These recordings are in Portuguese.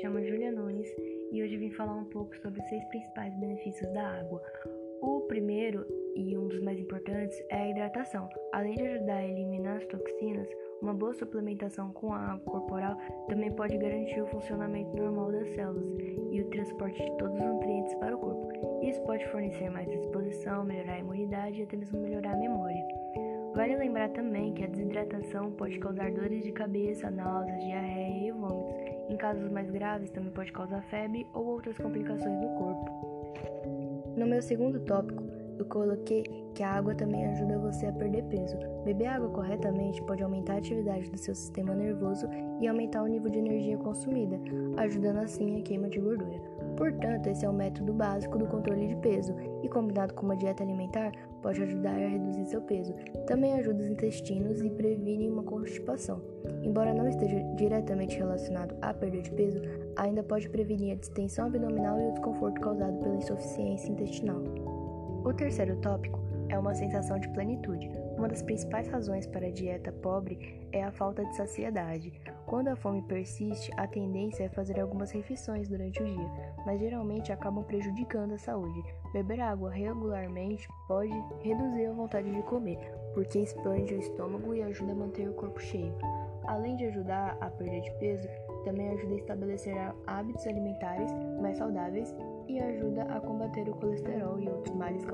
chamo Julia Nunes e hoje vim falar um pouco sobre os seis principais benefícios da água. O primeiro e um dos mais importantes é a hidratação. Além de ajudar a eliminar as toxinas, uma boa suplementação com a água corporal também pode garantir o funcionamento normal das células e o transporte de todos os nutrientes para o corpo. Isso pode fornecer mais disposição, melhorar a imunidade e até mesmo melhorar a memória. Vale lembrar também que a desidratação pode causar dores de cabeça, náuseas, diarreia e vômitos. Em casos mais graves, também pode causar febre ou outras complicações no corpo. No meu segundo tópico, eu coloquei que a água também ajuda você a perder peso. Beber água corretamente pode aumentar a atividade do seu sistema nervoso e aumentar o nível de energia consumida, ajudando assim a queima de gordura. Portanto, esse é o método básico do controle de peso e, combinado com uma dieta alimentar, pode ajudar a reduzir seu peso. Também ajuda os intestinos e previne uma constipação. Embora não esteja diretamente relacionado à perda de peso, ainda pode prevenir a distensão abdominal e o desconforto causado pela insuficiência intestinal. O terceiro tópico é uma sensação de plenitude. Uma das principais razões para a dieta pobre é a falta de saciedade. Quando a fome persiste, a tendência é fazer algumas refeições durante o dia, mas geralmente acabam prejudicando a saúde. Beber água regularmente pode reduzir a vontade de comer, porque expande o estômago e ajuda a manter o corpo cheio. Além de ajudar a perda de peso, também ajuda a estabelecer hábitos alimentares mais saudáveis e ajuda a combater o colesterol e outros males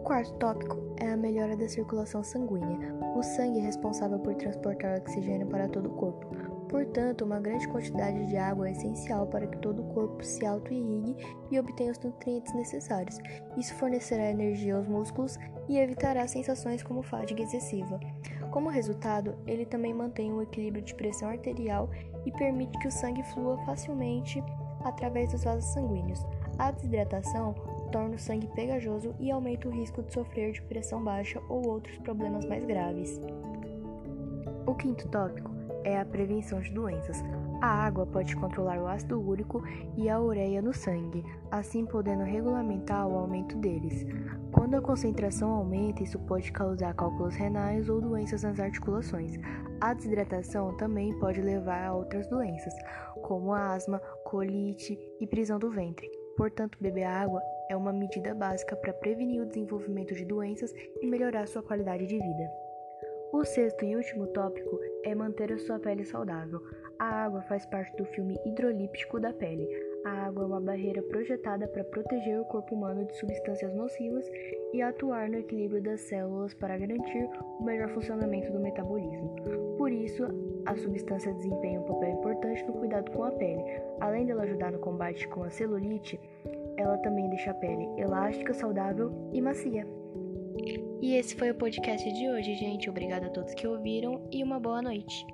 quarto tópico é a melhora da circulação sanguínea. O sangue é responsável por transportar oxigênio para todo o corpo. Portanto, uma grande quantidade de água é essencial para que todo o corpo se auto-irrigue e obtenha os nutrientes necessários. Isso fornecerá energia aos músculos e evitará sensações como fadiga excessiva. Como resultado, ele também mantém um equilíbrio de pressão arterial e permite que o sangue flua facilmente através dos vasos sanguíneos. A desidratação torna o sangue pegajoso e aumenta o risco de sofrer de pressão baixa ou outros problemas mais graves. O quinto tópico é a prevenção de doenças. A água pode controlar o ácido úrico e a ureia no sangue, assim podendo regulamentar o aumento deles. Quando a concentração aumenta, isso pode causar cálculos renais ou doenças nas articulações. A desidratação também pode levar a outras doenças, como asma, colite e prisão do ventre. Portanto, beber água é uma medida básica para prevenir o desenvolvimento de doenças e melhorar sua qualidade de vida. O sexto e último tópico é manter a sua pele saudável. A água faz parte do filme hidrolíptico da pele. A água é uma barreira projetada para proteger o corpo humano de substâncias nocivas e atuar no equilíbrio das células para garantir o melhor funcionamento do metabolismo. Por isso, a substância desempenha um papel importante no cuidado com a pele. Além dela ajudar no combate com a celulite, ela também deixa a pele elástica, saudável e macia. E esse foi o podcast de hoje, gente. Obrigada a todos que ouviram e uma boa noite.